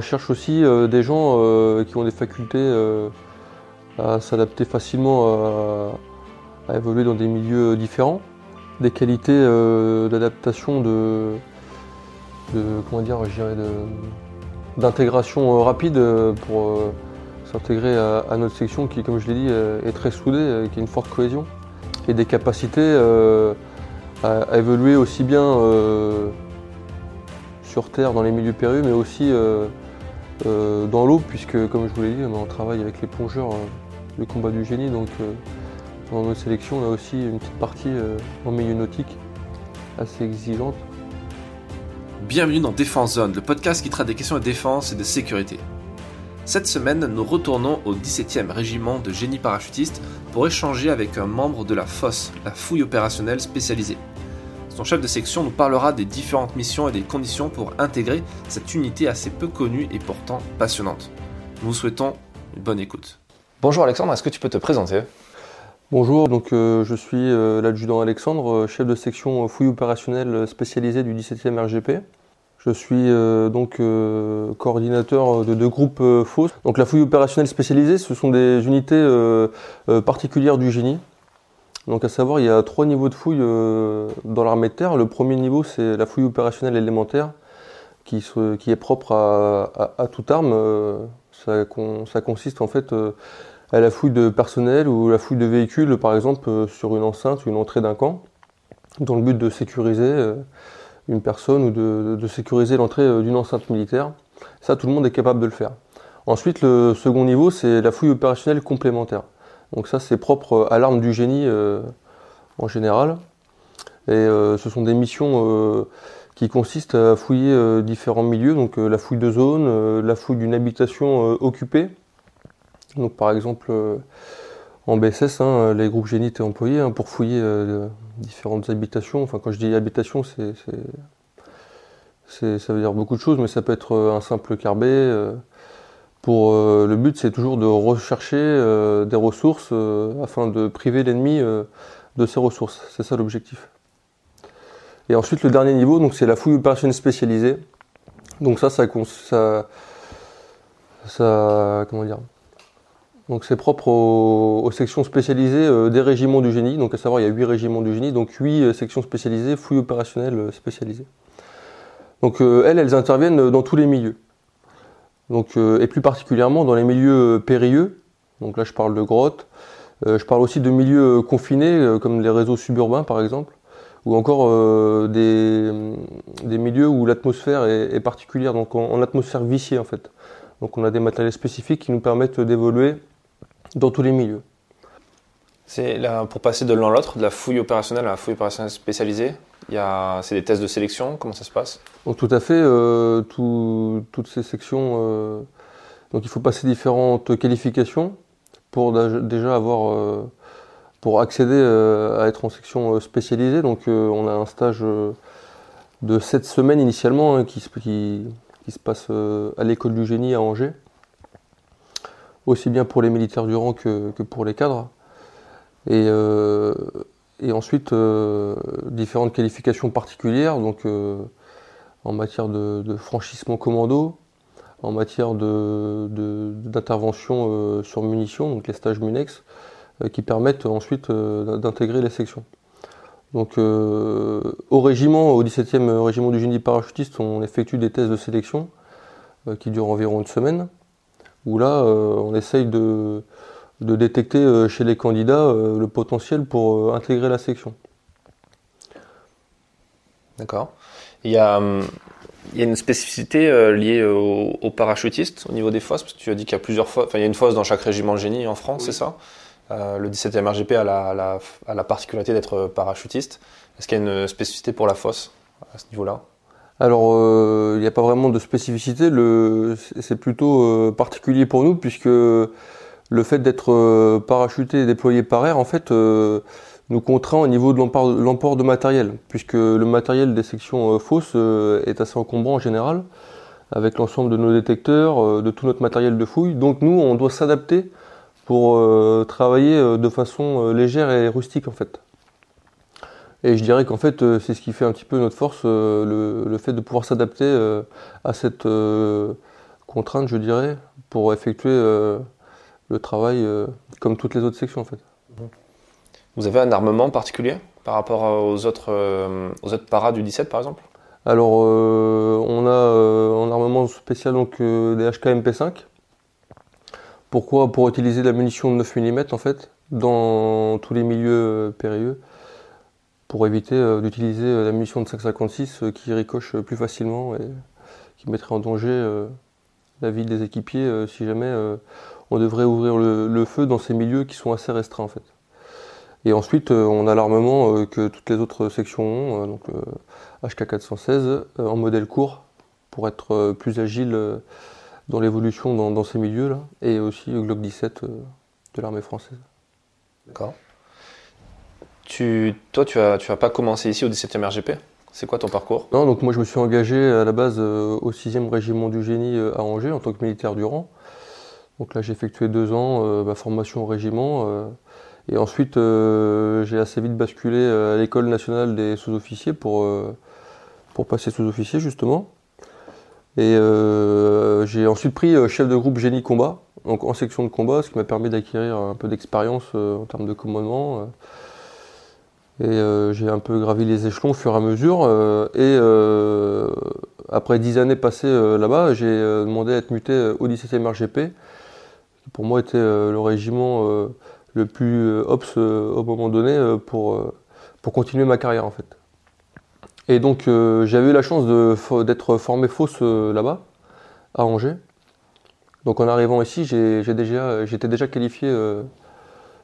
recherche aussi des gens qui ont des facultés à s'adapter facilement à, évoluer dans des milieux différents, des qualités d'adaptation de, comment dire, d'intégration rapide pour s'intégrer à, notre section qui, comme je l'ai dit, est très soudée, qui a une forte cohésion et des capacités à, évoluer aussi bien euh, sur Terre, dans les milieux périlleux, mais aussi euh, euh, dans l'eau, puisque comme je vous l'ai dit, on travaille avec les plongeurs, le combat du génie, donc dans notre sélection, on a aussi une petite partie en milieu nautique assez exigeante. Bienvenue dans Défense Zone, le podcast qui traite des questions de défense et de sécurité. Cette semaine, nous retournons au 17e régiment de génie parachutiste pour échanger avec un membre de la FOS, la fouille opérationnelle spécialisée. Son chef de section nous parlera des différentes missions et des conditions pour intégrer cette unité assez peu connue et pourtant passionnante. Nous vous souhaitons une bonne écoute. Bonjour Alexandre, est-ce que tu peux te présenter? Bonjour, donc euh, je suis euh, l'adjudant Alexandre, euh, chef de section fouille opérationnelle spécialisée du 17e RGP. Je suis euh, donc euh, coordinateur de deux groupes euh, FOS. Donc la fouille opérationnelle spécialisée, ce sont des unités particulières du génie. Donc à savoir, il y a trois niveaux de fouille dans l'armée de terre. Le premier niveau, c'est la fouille opérationnelle élémentaire, qui, est propre à, toute arme. Ça, ça, consiste en fait à la fouille de personnel ou la fouille de véhicules, par exemple sur une enceinte ou une entrée d'un camp, dans le but de sécuriser une personne ou de, sécuriser l'entrée euh, d'une enceinte militaire. Ça, tout le monde est capable de le faire. Ensuite, le second niveau, c'est la fouille opérationnelle complémentaire. Donc ça, c'est propre à l'arme du génie euh, en général. Et euh, ce sont des missions qui consistent à fouiller différents milieux, donc la fouille de zone, la fouille d'une habitation occupée. Donc par exemple, en BSS, hein, les groupes génie étaient employés hein, pour fouiller différentes habitations. Enfin, quand je dis habitation, ça veut dire beaucoup de choses, mais ça peut être euh, un simple carbet. Euh, pour euh, le but, c'est toujours de rechercher des ressources afin de priver l'ennemi de ses ressources. C'est ça l'objectif. Et ensuite, le dernier niveau, donc c'est la fouille opérationnelle spécialisée. Donc ça, ça, ça, ça comment dire? Donc c'est propre aux, sections spécialisées euh, des régiments du génie. Donc à savoir, il y a 8 régiments du génie, donc 8 euh, sections spécialisées, fouilles opérationnelles euh, spécialisées. Donc elles, elles interviennent dans tous les milieux. Donc, et plus particulièrement dans les milieux périlleux. Donc là, je parle de grottes. je parle aussi de milieux confinés, comme les réseaux suburbains par exemple, ou encore des, des, milieux où l'atmosphère est, particulière, donc en, en atmosphère viciée en fait. Donc on a des matériels spécifiques qui nous permettent d'évoluer dans tous les milieux. C'est là, pour passer de l'un à l'autre, de la fouille opérationnelle à la fouille opérationnelle spécialisée, c'est des tests de sélection, comment ça se passe? Tout à fait, euh, toutes ces sections, euh, donc il faut passer différentes qualifications pour déjà avoir, euh, pour accéder à être en section spécialisée. Donc on a un stage de 7 semaines initialement hein, qui, se passe à l'école du génie à Angers aussi bien pour les militaires du rang que, pour les cadres. Ensuite, euh, différentes qualifications particulières, donc euh, en matière de, franchissement commando, en matière d'intervention de, sur munitions, donc les stages Munex, qui permettent ensuite d'intégrer les sections. Donc au régiment, au 17e régiment du génie parachutiste, on effectue des tests de sélection qui durent environ une semaine où là, euh, on essaye de, détecter euh, chez les candidats euh, le potentiel pour intégrer la section. D'accord. Il y a, hum, une spécificité liée aux, parachutistes au niveau des fosses, parce que tu as dit qu'il y a plusieurs fosses, enfin il y a une fosse dans chaque régiment de génie en France, c'est ça? Le 17e RGP a la, a la particularité d'être parachutiste. Est-ce qu'il y a une spécificité pour la fosse à ce niveau-là? Alors, euh, il n'y a pas vraiment de spécificité. C'est plutôt euh, particulier pour nous puisque le fait d'être euh, parachuté et déployé par air, en fait, nous contraint au niveau de l'emport de matériel, puisque le matériel des sections fausses est assez encombrant en général, avec l'ensemble de nos détecteurs, de tout notre matériel de fouille. Donc nous, on doit s'adapter pour travailler de façon légère et rustique en fait. Et je dirais qu'en fait, euh, c'est ce qui fait un petit peu notre force, euh, le, fait de pouvoir s'adapter euh, à cette contraintes, je dirais, pour effectuer le travail comme toutes les autres sections en fait. Vous avez un armement particulier par rapport aux autres, aux autres paras du 17 par exemple? Alors on a un armement spécial donc des HK MP5. Pourquoi? Pour utiliser la munition de 9 mm en fait dans tous les milieux périlleux pour éviter euh, d'utiliser euh, la munition de 5,56 euh, qui ricoche plus facilement et qui mettrait en danger la vie des équipiers si jamais on devrait ouvrir le, feu dans ces milieux qui sont assez restreints en fait. Et ensuite, on a l'armement que toutes les autres sections ont, donc HK416 en modèle court pour être plus agile dans l'évolution dans, ces milieux-là, et aussi le Glock 17 de l'armée française. D'accord toi, tu n'as tu as pas commencé ici au 17e RGP C'est quoi ton parcours? Non, donc moi je me suis engagé à la base euh, au 6e régiment du génie euh, à Angers en tant que militaire du rang. Donc là j'ai effectué deux ans euh, ma formation au régiment. et ensuite j'ai assez vite basculé à l'école nationale des sous-officiers pour, pour passer sous-officier justement. Et j'ai ensuite pris chef de groupe génie combat, donc en section de combat, ce qui m'a permis d'acquérir un peu d'expérience en termes de commandement. Et euh, j'ai un peu gravi les échelons au fur et à mesure. Euh, et euh, après dix années passées là-bas, j'ai demandé à être muté au 17e RGP, qui pour moi était le régiment le plus ops au moment donné pour, pour continuer ma carrière en fait. Et donc j'avais eu la chance d'être formé fausse là-bas, à Angers. Donc en arrivant ici, j'étais déjà, déjà qualifié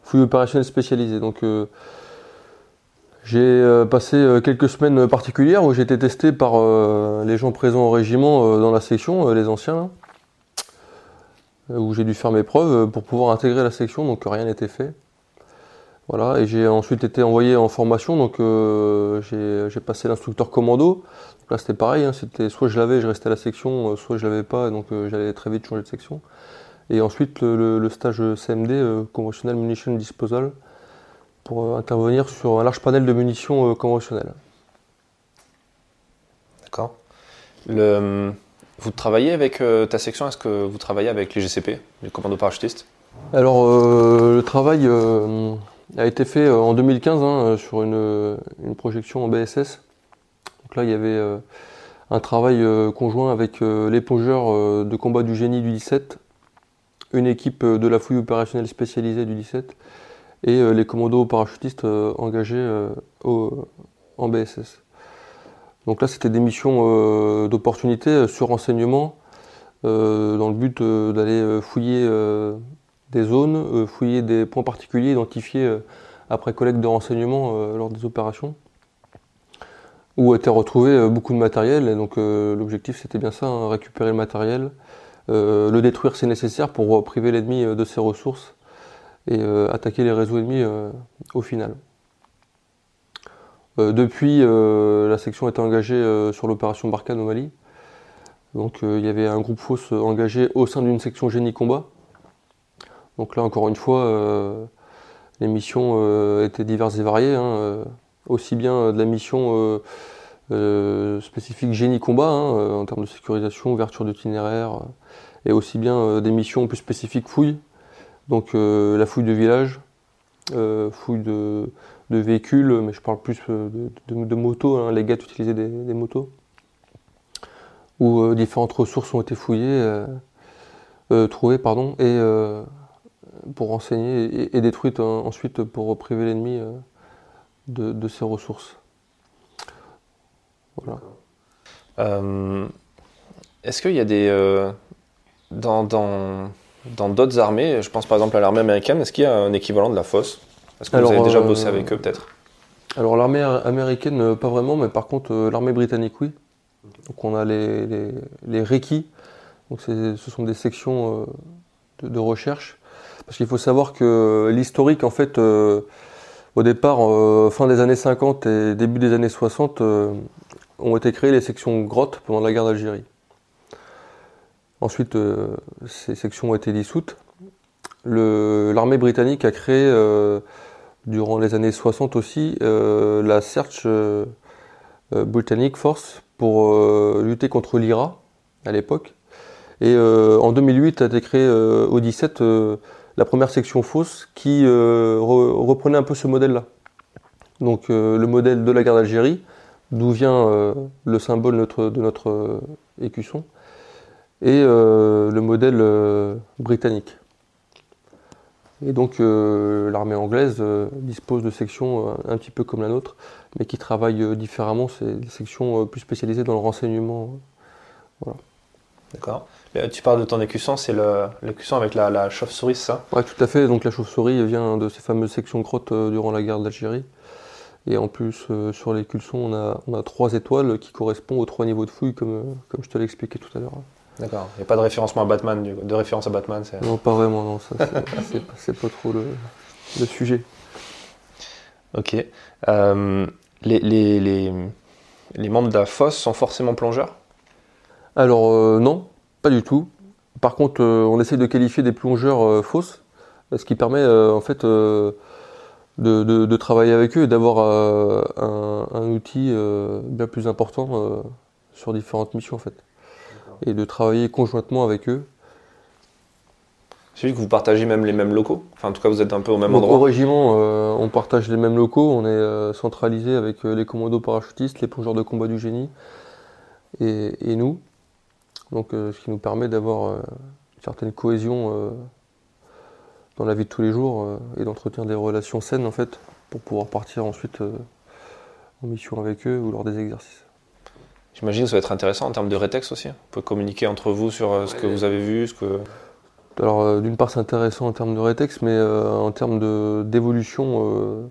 fouille opérationnelle spécialisée. Donc j'ai euh, passé euh, quelques semaines particulières où j'ai été testé par euh, les gens présents au régiment dans la section, les anciens, où j'ai dû faire mes preuves pour pouvoir intégrer la section, donc rien n'était fait. Voilà, et j'ai ensuite été envoyé en formation, donc j'ai passé l'instructeur commando. là c'était pareil, hein, c'était soit je l'avais, je restais à la section, soit je l'avais pas, donc j'allais très vite changer de section. Et ensuite le, stage CMD, Conventional Munition Disposal, pour euh, intervenir sur un large panel de munitions euh, conventionnelles. D'accord. Le, vous travaillez avec euh, ta section, est-ce que vous travaillez avec les GCP, les commandos parachutistes? Alors, le travail a été fait en 2015 hein, sur une, projection en BSS. Donc là, il y avait un travail conjoint avec l'épongeur de combat du génie du 17, une équipe de la fouille opérationnelle spécialisée du 17 et euh, les commandos parachutistes euh, engagés euh, en BSS. Donc là, c'était des missions d'opportunité sur renseignement, dans le but d'aller fouiller des zones, fouiller des points particuliers identifiés après collecte de renseignements lors des opérations, où était retrouvé beaucoup de matériel. Et donc l'objectif, c'était bien ça, hein, récupérer le matériel, le détruire si nécessaire pour priver l'ennemi de ses ressources et euh, attaquer les réseaux ennemis euh, au final. Euh, depuis, la section était engagée sur l'opération Barkhane au Mali. Donc il y avait un groupe fausse engagé au sein d'une section génie combat. Donc là encore une fois, les missions étaient diverses et variées, hein, aussi bien de la mission spécifique génie combat hein, en termes de sécurisation, ouverture d'itinéraire, et aussi bien des missions plus spécifiques fouilles, donc euh, la fouille de village, euh, fouille de, véhicules, mais je parle plus euh, de, motos, hein, les gars utilisaient des, motos, où différentes ressources ont été fouillées, trouvées, pardon, et pour renseigner et, détruites ensuite pour priver l'ennemi de, ses ressources. Voilà. Est-ce qu'il y a des. dans, dans dans d'autres armées, je pense par exemple à l'armée américaine, est-ce qu'il y a un équivalent de la fosse? Est-ce que vous avez déjà bossé euh, avec eux peut-être? Alors l'armée américaine, euh, pas vraiment, mais par contre euh, l'armée britannique, oui. Donc on a les, les, les donc ce sont des sections de, recherche. Parce qu'il faut savoir que l'historique, en fait, au départ, fin des années 50 et début des années 60, ont été créées les sections grottes pendant la guerre d'Algérie. Ensuite, euh, ces sections ont été dissoutes. L'armée britannique a créé, euh, durant les années 60 aussi, euh, la Search Britannic Force pour lutter contre l'IRA à l'époque. Et en 2008 a été créée au 17 la première section fausse qui reprenait un peu ce modèle-là. Donc le modèle de la guerre d'Algérie, d'où vient le symbole de notre écusson, et le modèle britannique. Et donc euh, l'armée anglaise euh, dispose de sections euh, un petit peu comme la nôtre, mais qui travaillent différemment. C'est des sections plus spécialisées dans le renseignement. Voilà. D'accord. Tu parles de ton écusson, c'est l'écusson avec la, chauve-souris, ça? Oui, tout à fait. Donc la chauve-souris vient de ces fameuses sections grottes durant la guerre d'Algérie. Et en plus, sur l'écusson, on a, on a trois étoiles qui correspondent aux trois niveaux de fouille, comme, comme je te l'ai expliqué tout à l'heure. D'accord. Il n'y a pas de référencement à Batman, de référence à Batman Non, pas vraiment, non. c'est pas trop le, sujet. Ok. Euh, les, les, les, membres de la fosse sont forcément plongeurs? Alors, euh, non, pas du tout. Par contre, euh, on essaie de qualifier des plongeurs fausses, ce qui permet en fait de, de, travailler avec eux et d'avoir un, un, outil bien plus important sur différentes missions en fait et de travailler conjointement avec eux. Vu que vous partagez même les mêmes locaux. Enfin, en tout cas, vous êtes un peu au même endroit. Au régiment, euh, on partage les mêmes locaux. On est euh, centralisé avec euh, les commandos parachutistes, les plongeurs de combat du génie et, nous. Donc, ce qui nous permet d'avoir une certaine cohésion dans la vie de tous les jours et d'entretenir des relations saines en fait pour pouvoir partir ensuite en mission avec eux ou lors des exercices. J'imagine que ça va être intéressant en termes de rétexte aussi. Vous pouvez communiquer entre vous sur euh, ce que vous avez vu, ce que. Alors, euh, d'une part, c'est intéressant en termes de rétexte, mais euh, en termes d'évolution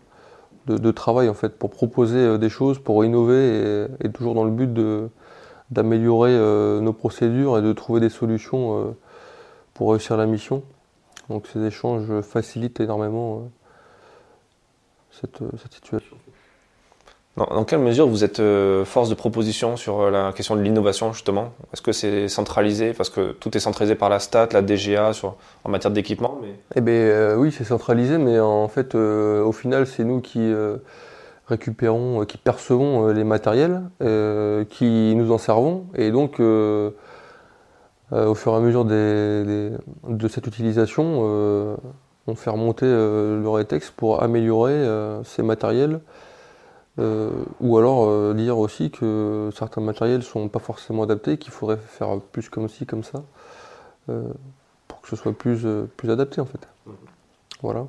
de, travail, en fait, pour proposer des choses, pour innover et, toujours dans le but d'améliorer nos procédures et de trouver des solutions pour réussir la mission. Donc, ces échanges facilitent énormément cette situation. Dans, quelle mesure vous êtes euh, force de proposition sur euh, la question de l'innovation justement? Est-ce que c'est centralisé? Parce que tout est centralisé par la STAT, la DGA sur, en matière d'équipement. Eh bien euh, oui, c'est centralisé, mais en fait au final c'est nous qui récupérons, qui percevons les matériels, qui nous en servons, et donc au fur et à mesure de cette utilisation, on fait remonter le rétex pour améliorer ces matériels euh, ou alors euh, dire aussi que certains matériels sont pas forcément adaptés, qu'il faudrait faire plus comme ci, comme ça, euh, pour que ce soit plus, plus adapté en fait. Mhm. Voilà.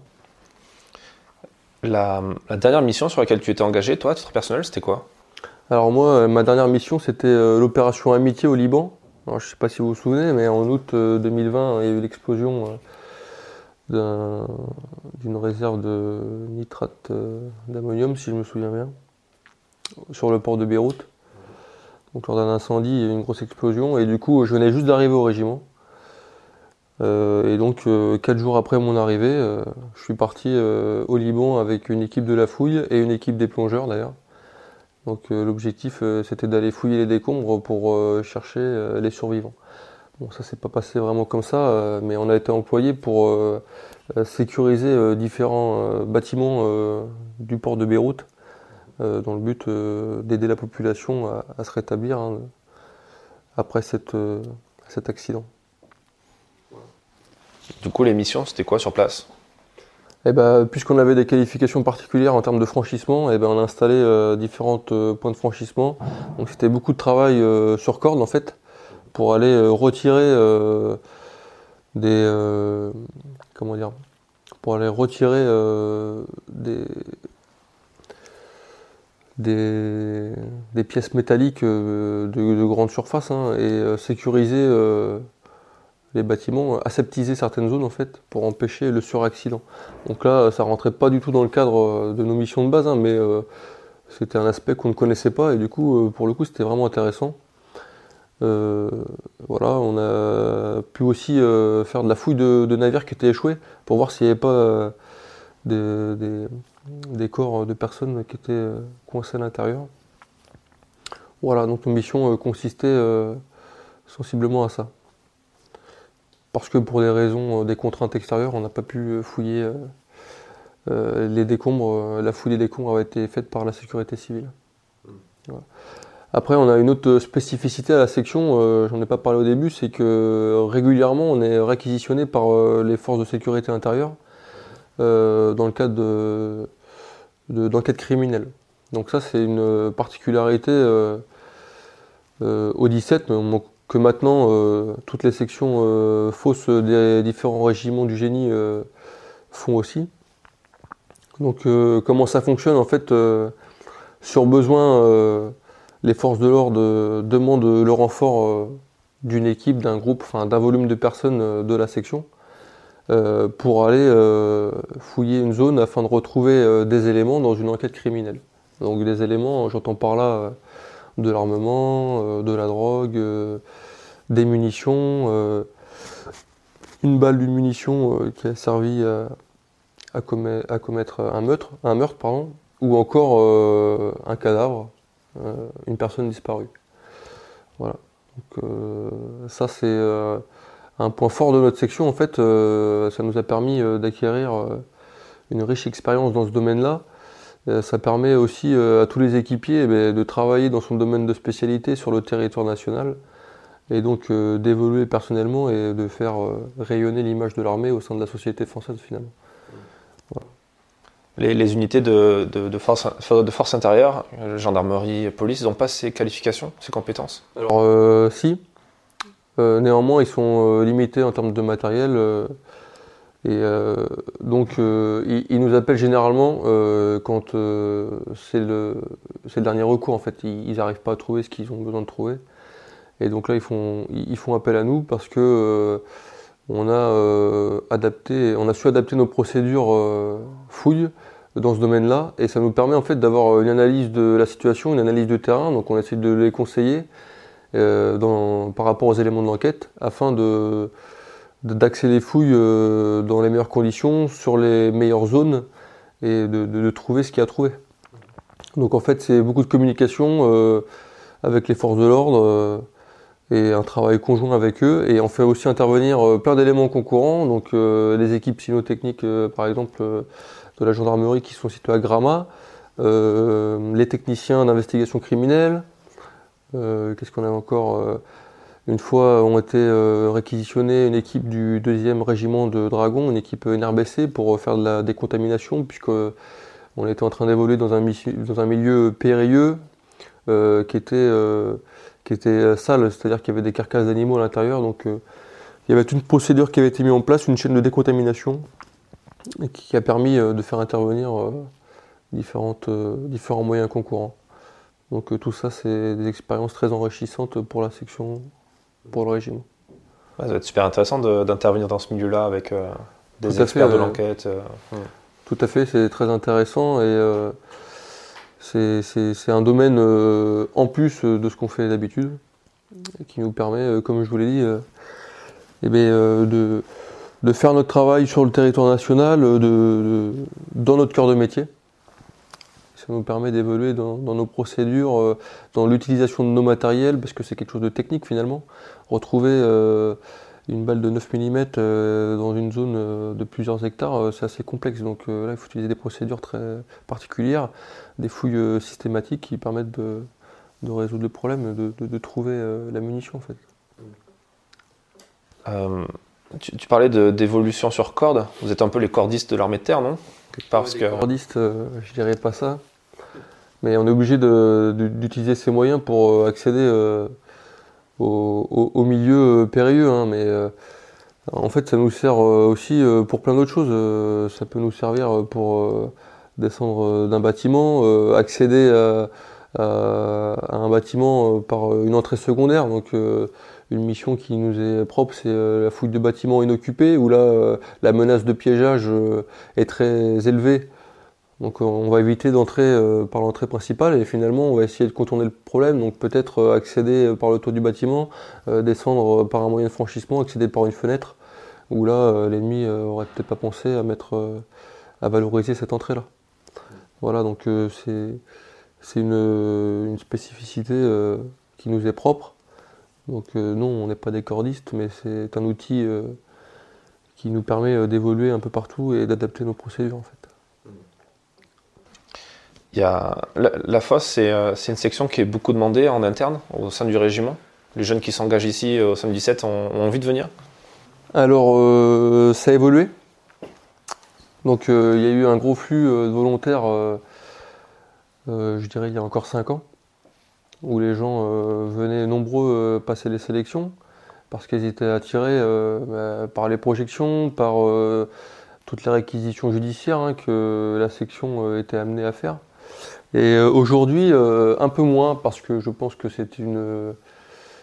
La, dernière mission sur laquelle tu étais engagé, toi, à titre personnel, c'était quoi? Alors moi, ma dernière mission, c'était l'opération Amitié au Liban. Alors, je ne sais pas si vous vous souvenez, mais en août 2020, il y a eu l'explosion d'une réserve de nitrate euh, d'ammonium, si je me souviens bien, sur le port de Beyrouth. Donc lors d'un incendie, il y a eu une grosse explosion et du coup, je venais juste d'arriver au régiment. Euh, et donc, euh, quatre jours après mon arrivée, je suis parti au Liban avec une équipe de la fouille et une équipe des plongeurs d'ailleurs. Donc l'objectif, c'était d'aller fouiller les décombres pour chercher les survivants. Bon, ça s'est pas passé vraiment comme ça, euh, mais on a été employé pour euh, euh, sécuriser différents bâtiments du port de Beyrouth, dans le but d'aider la population à, se rétablir hein, après cet accident. Du coup, les missions, c'était quoi sur place? Eh ben, Puisqu'on avait des qualifications particulières en termes de franchissement, eh ben, on a installé différents points de franchissement. Donc c'était beaucoup de travail sur corde en fait pour aller euh, retirer euh, des euh, comment dire pour aller retirer des, des, pièces métalliques de, grande surface hein, et sécuriser les bâtiments, aseptiser certaines zones en fait pour empêcher le suraccident. Donc là, ça rentrait pas du tout dans le cadre de nos missions de base, hein, mais c'était un aspect qu'on ne connaissait pas et du coup, pour le coup, c'était vraiment intéressant. Euh, voilà, on a pu aussi euh, faire de la fouille de, navires qui étaient échoués pour voir s'il n'y avait pas euh, des, corps de personnes qui étaient coincés à l'intérieur. Voilà, donc nos missions consistaient sensiblement à ça. Parce que pour des raisons, des contraintes extérieures, on n'a pas pu fouiller les décombres. La fouille des décombres avait été faite par la sécurité civile. Mmh. Après, on a une autre spécificité à la section, j'en ai pas parlé au début, c'est que régulièrement on est réquisitionné par les forces de sécurité intérieure dans le cadre de, d'enquête criminelle. Donc ça c'est une particularité au 17, que maintenant euh, toutes les sections euh, fausses des différents régiments du génie euh, font aussi. Donc comment ça fonctionne en fait sur besoin les forces de l'ordre demandent le renfort d'une équipe, d'un groupe, enfin d'un volume de personnes de la section pour aller fouiller une zone afin de retrouver des éléments dans une enquête criminelle. Donc des éléments, j'entends par là de l'armement, de la drogue, des munitions, euh, une balle d'une munition euh, qui a servi à, commettre, un meurtre, un meurtre pardon, ou encore euh, un cadavre, une personne disparue. Voilà. Donc, ça c'est un point fort de notre section en fait. ça nous a permis d'acquérir une riche expérience dans ce domaine-là. Ça permet aussi à tous les équipiers eh de travailler dans son domaine de spécialité sur le territoire national et donc euh, d'évoluer personnellement et de faire euh, rayonner l'image de l'armée au sein de la société française finalement. Les, unités de, force, intérieure, gendarmerie, police, ils n'ont pas ces qualifications, ces compétences Alors euh, si, néanmoins ils sont limités en termes de matériel. et donc ils, nous appellent généralement quand c'est le, dernier recours en fait. Ils n'arrivent pas à trouver ce qu'ils ont besoin de trouver. Et donc là, ils font, appel à nous parce que euh, on a euh, su adapter nos procédures euh, fouilles dans ce domaine-là, et ça nous permet en fait d'avoir une analyse de la situation, une analyse de terrain. Donc on essaie de les conseiller par rapport aux éléments de l'enquête, afin de d'axer les fouilles dans les meilleures conditions, sur les meilleures zones, et de, trouver ce qu'il y a à trouver. Donc en fait, c'est beaucoup de communication avec les forces de l'ordre et un travail conjoint avec eux. Et on fait aussi intervenir euh, plein d'éléments concurrents, donc euh, les équipes cynotechniques, euh, par exemple, de la gendarmerie qui sont situées à Gramma, les techniciens d'investigation criminelle. Qu'est-ce qu'on a encore Une fois ont été réquisitionnés une équipe du deuxième régiment de Dragons, une équipe NRBC pour faire de la décontamination, puisque on était en train d'évoluer dans un, milieu périlleux qui était qui était euh, sale, c'est-à-dire qu'il y avait des carcasses d'animaux à l'intérieur. Donc euh, il y avait une procédure qui avait été mise en place, une chaîne de décontamination, et qui a permis euh, de faire intervenir différentes, différents moyens concurrents. Donc tout ça, c'est des expériences très enrichissantes pour la section, pour le régime. ça va être super intéressant d'intervenir dans ce milieu-là avec des experts de l'enquête. Tout à fait, c'est très intéressant et c'est un domaine euh, en plus euh, de ce qu'on fait d'habitude, qui nous permet, euh, comme je vous l'ai dit, eh de, faire notre travail sur le territoire national dans notre cœur de métier. Ça nous permet d'évoluer dans, nos procédures, dans l'utilisation de nos matériels, parce que c'est quelque chose de technique finalement. Retrouver une balle de 9 mm euh, dans une zone euh, de plusieurs hectares, euh, c'est assez complexe. Donc là, il faut utiliser des procédures très particulières, des fouilles systématiques qui permettent de, résoudre le problème, de, trouver la munition en fait. Tu, parlais d'évolution sur corde. Vous êtes un peu les cordistes de l'armée de terre, non? Parce que... Cordistes, je dirais pas ça. Mais on est obligé d'utiliser ces moyens pour accéder au, milieu euh, périlleux, hein, mais euh, en fait ça nous sert euh, aussi pour plein d'autres choses. ça peut nous servir pour descendre d'un bâtiment, accéder à, un bâtiment par une entrée secondaire. Donc une mission qui nous est propre, c'est la fouille de bâtiments inoccupés, où là la menace de piégeage est très élevée donc euh, on va éviter d'entrer euh, par l'entrée principale et finalement on va essayer de contourner le problème, donc peut-être euh, accéder par le toit du bâtiment, descendre par un moyen de franchissement, accéder par une fenêtre, où là l'ennemi aurait peut-être pas pensé à mettre à valoriser cette entrée-là. Voilà, donc c'est une, spécificité qui nous est propre. Donc non, on n'est pas des cordistes, mais c'est un outil qui nous permet d'évoluer un peu partout et d'adapter nos procédures en fait. Il y a, la, fosse, c'est une section qui est beaucoup demandée en interne au sein du régiment. Les jeunes qui s'engagent ici au SOM 17 ont, envie de venir? Alors, ça a évolué. Donc, il y a eu un gros flux de volontaires, je dirais, il y a encore 5 ans où les gens euh, venaient nombreux euh, passer les sélections parce qu'ils étaient attirés euh, bah, par les projections, par toutes les réquisitions judiciaires hein, que la section était amenée à faire. Et aujourd'hui, un peu moins parce que je pense que c'est une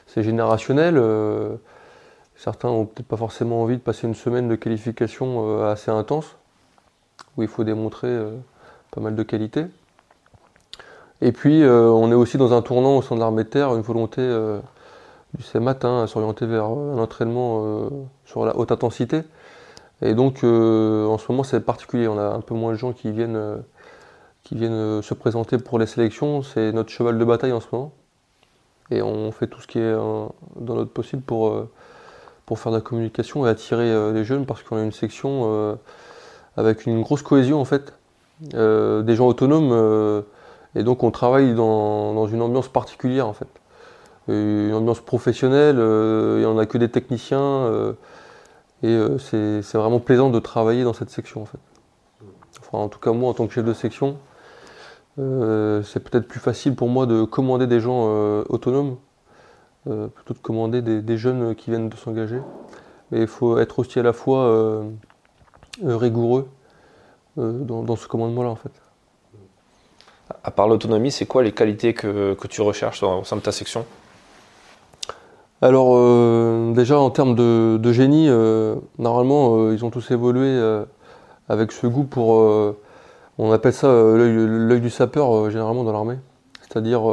c'est générationnel. certains n'ont peut-être pas forcément envie de passer une semaine de qualification assez intense où il faut démontrer pas mal de qualité. Et puis, euh, on est aussi dans un tournant au sein de l'armée de terre, une volonté euh, du CEMAT hein, à s'orienter vers euh, un entraînement sur la haute intensité. Et donc, en ce moment, c'est particulier. On a un peu moins de gens qui viennent, qui viennent se présenter pour les sélections. C'est notre cheval de bataille en ce moment. Et on fait tout ce qui est dans notre possible pour, pour faire de la communication et attirer les jeunes parce qu'on a une section avec une grosse cohésion en fait. des gens autonomes et donc on travaille dans, une ambiance particulière en fait. Une ambiance professionnelle, euh, il n'y en a que des techniciens. Euh, et euh, c'est vraiment plaisant de travailler dans cette section en fait. En tout cas moi en tant que chef de section, c'est peut-être plus facile pour moi de commander des gens autonomes plutôt de commander des, jeunes qui viennent de s'engager. Mais il faut être aussi à la fois rigoureux dans ce commandement-là en fait à part l'autonomie, c'est quoi les qualités que, tu recherches au sein de ta section? Alors euh, déjà en termes de, génie, euh, normalement euh, ils ont tous évolué avec ce goût pour, on appelle ça l'œil du sapeur généralement dans l'armée, c'est-à-dire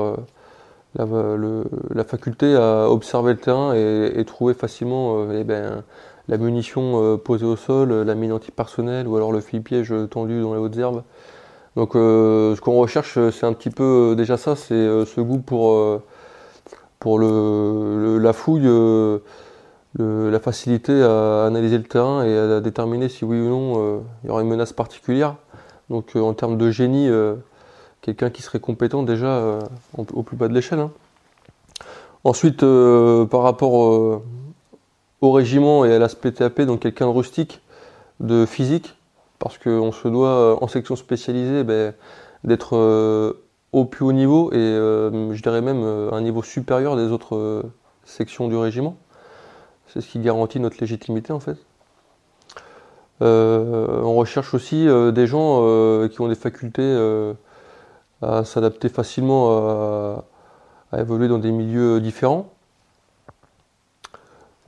la, faculté à observer le terrain et, trouver facilement eh ben, la munition posée au sol, la mine antipersonnelle ou alors le fil-piège tendu dans les hautes herbes. Donc euh, ce qu'on recherche, euh, c'est un petit peu euh, déjà ça, c'est ce goût pour, pour le, la fouille, la facilité à analyser le terrain et à déterminer si oui ou non il y aura une menace particulière. Donc en termes de génie, quelqu'un qui serait compétent déjà au plus bas de l'échelle. Hein. Ensuite, par rapport au régiment et à l'aspect TAP, donc quelqu'un de rustique, de physique, parce qu'on se doit, euh, en section spécialisée, ben, d'être euh, au plus haut niveau et euh, je dirais même un niveau supérieur des autres sections du régiment. C'est ce qui garantit notre légitimité en fait. on recherche aussi des gens qui ont des facultés à s'adapter facilement à, évoluer dans des milieux différents,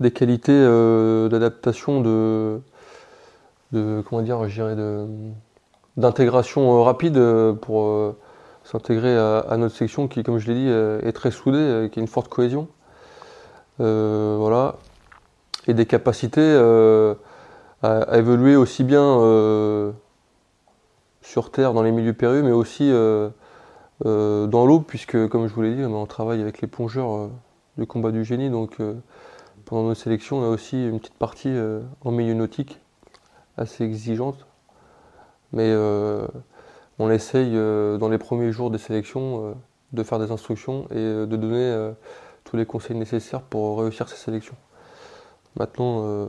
des qualités d'adaptation de, de comment dire, d'intégration euh, rapide euh, pour euh, s'intégrer à, notre section qui, comme je l'ai dit, est très soudée, qui a une forte cohésion. voilà. Et des capacités à, évoluer aussi bien sur Terre, dans les milieux périlleux, mais aussi dans l'eau, puisque, comme je vous l'ai dit, on travaille avec les plongeurs du combat du génie. Donc, pendant nos sélections, on a aussi une petite partie en milieu nautique assez exigeante. Mais euh, on essaye euh, dans les premiers jours des sélections euh, de faire des instructions et de donner tous les conseils nécessaires pour réussir ces sélections. Maintenant,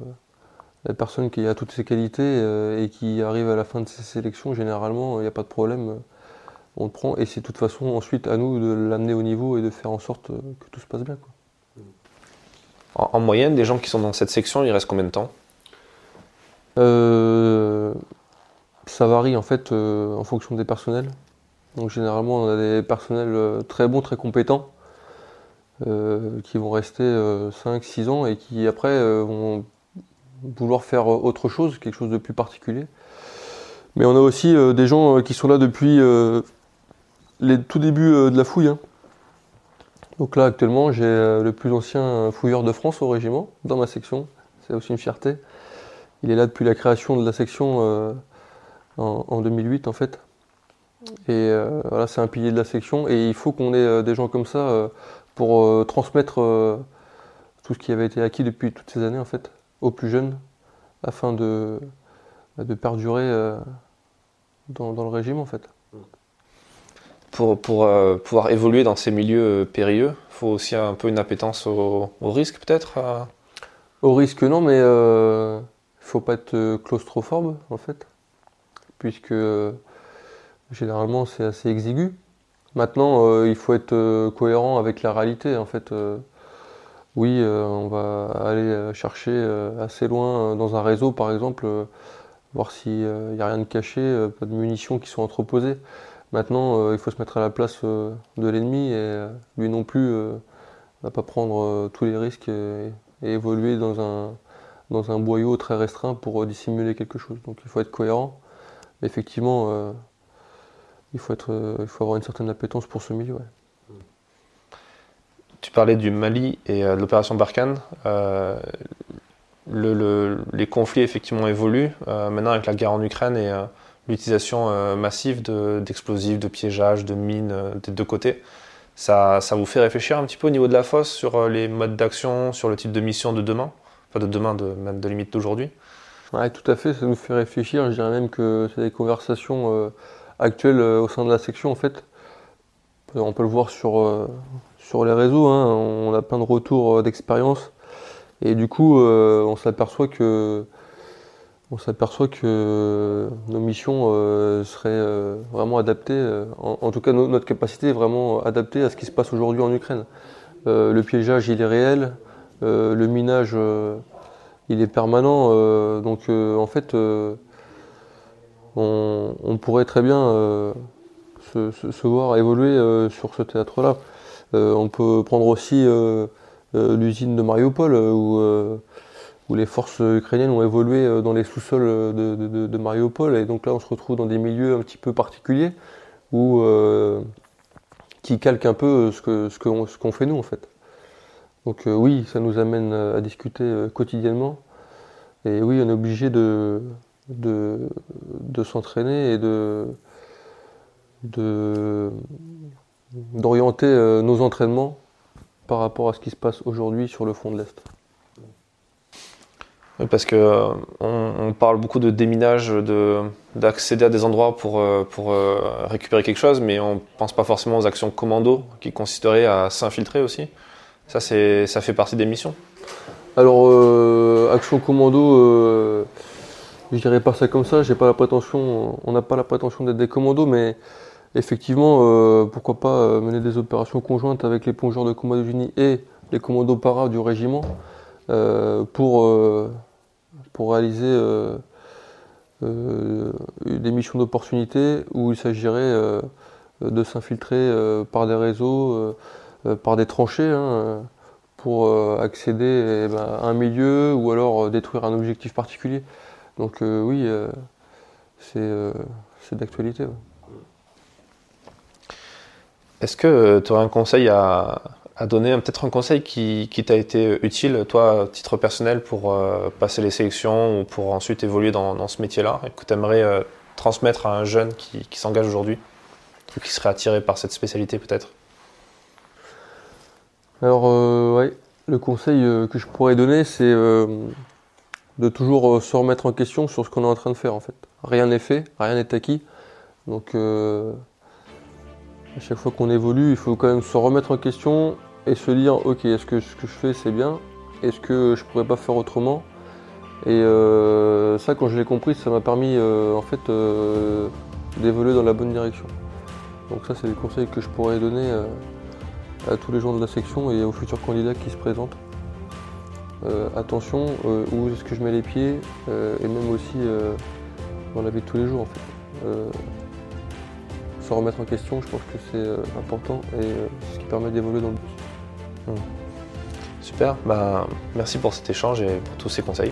la personne qui a toutes ces qualités et qui arrive à la fin de ces sélections, généralement, il n'y a pas de problème. On le prend et c'est de toute façon ensuite à nous de l'amener au niveau et de faire en sorte que tout se passe bien. en moyenne, des gens qui sont dans cette section, il reste combien de temps? Euh, ça varie en fait euh, en fonction des personnels. Donc généralement on a des personnels euh, très bons, très compétents, qui vont rester 5-6 ans et qui après vont vouloir faire autre chose, quelque chose de plus particulier. Mais on a aussi des gens qui sont là depuis les tout débuts de la fouille. Hein. Donc là actuellement j'ai le plus ancien fouilleur de France au régiment, dans ma section, c'est aussi une fierté. Il est là depuis la création de la section euh, en, 2008 en fait. Et euh, voilà, c'est un pilier de la section. Et il faut qu'on ait euh, des gens comme ça pour transmettre tout ce qui avait été acquis depuis toutes ces années en fait aux plus jeunes, afin de, bah, de perdurer dans, le régime en fait. pour, pour pouvoir évoluer dans ces milieux périlleux, il faut aussi un peu une appétence au, risque peut-être Au risque non, mais faut pas être claustrophobe en fait, puisque généralement c'est assez exigu. Maintenant, il faut être cohérent avec la réalité en fait oui, euh, on va aller euh, chercher euh, assez loin dans un réseau, par exemple, voir s'il n'y a rien de caché, pas de munitions qui sont entreposées. Maintenant, il faut se mettre à la place de l'ennemi et lui non plus ne va pas prendre tous les risques et, évoluer dans un, dans un boyau très restreint pour dissimuler quelque chose. Donc il faut être cohérent. effectivement, il, faut être, il faut avoir une certaine appétence pour ce milieu. Tu parlais du Mali et euh, de l'opération Barkhane. Euh, les conflits effectivement évoluent. Euh, maintenant, avec la guerre en Ukraine et l'utilisation massive d'explosifs, de, piégeages, de mines des deux côtés, ça, ça, vous fait réfléchir un petit peu au niveau de la fosse sur les modes d'action, sur le type de mission de demain? Enfin, de demain, de, même de limite d'aujourd'hui Oui, tout à fait. Ça nous fait réfléchir. Je dirais même que c'est des conversations actuelles au sein de la section, en fait. On peut le voir sur sur les réseaux, hein, on a plein de retours euh, d'expérience. Et du coup, euh, on s'aperçoit que on s'aperçoit que nos missions euh, seraient vraiment adaptées, en, tout cas notre capacité est vraiment adaptée à ce qui se passe aujourd'hui en Ukraine. le piégeage, il est réel, le minage, il est permanent, donc en fait, on, pourrait très bien se voir évoluer sur ce théâtre-là. Euh, on peut prendre aussi euh, euh, l'usine de Mariupol où les forces ukrainiennes ont évolué dans les sous-sols de, Mariupol. Et donc là, on se retrouve dans des milieux un petit peu particuliers où, qui calquent un peu ce qu'on ce qu'on fait nous, en fait. Donc oui, ça nous amène à discuter quotidiennement. Et oui, on est obligé de, de, de s'entraîner et de, de, d'orienter euh, nos entraînements par rapport à ce qui se passe aujourd'hui sur le front de l'Est. Parce que euh, on, parle beaucoup de déminage, d'accéder à des endroits pour, euh, pour récupérer quelque chose, mais on ne pense pas forcément aux actions commando qui consisteraient à s'infiltrer aussi. Ça, ça fait partie des missions. Alors, action commando, je dirais pas ça comme ça. J'ai pas la prétention, on n'a pas la prétention d'être des commandos, mais effectivement, euh, pourquoi pas euh, mener des opérations conjointes avec les plongeurs de commandos unis et les commandos para du régiment euh, pour, pour réaliser des missions d'opportunité où il s'agirait de s'infiltrer par des réseaux, par des tranchées, hein, pour accéder eh ben, à un milieu ou alors détruire un objectif particulier. Donc oui, c'est d'actualité. Est-ce que tu aurais un conseil à, donner, peut-être un conseil qui, t'a été utile, toi, à titre personnel, pour euh, passer les sélections ou pour ensuite évoluer dans, ce métier-là, et que tu aimerais euh, transmettre à un jeune qui, s'engage aujourd'hui, ou qui serait attiré par cette spécialité peut-être? Alors, euh, ouais, le conseil que je pourrais donner, c'est de toujours se remettre en question sur ce qu'on est en train de faire, en fait. Rien n'est fait, rien n'est acquis. Donc, à chaque fois qu'on évolue, il faut quand même se remettre en question et se dire ok, est-ce que ce que je fais c'est bien? Est-ce que je pourrais pas faire autrement? Et euh, ça, quand je l'ai compris, ça m'a permis euh, euh, d'évoluer dans la bonne direction. Donc ça, c'est les conseils que je pourrais donner à tous les gens de la section et aux futurs candidats qui se présentent. attention, où est-ce que je mets les pieds et même aussi dans la vie de tous les jours en fait se remettre en question, je pense que c'est euh, important et euh, c'est ce qui permet d'évoluer dans le bus. Hmm. Super, bah, merci pour cet échange et pour tous ces conseils.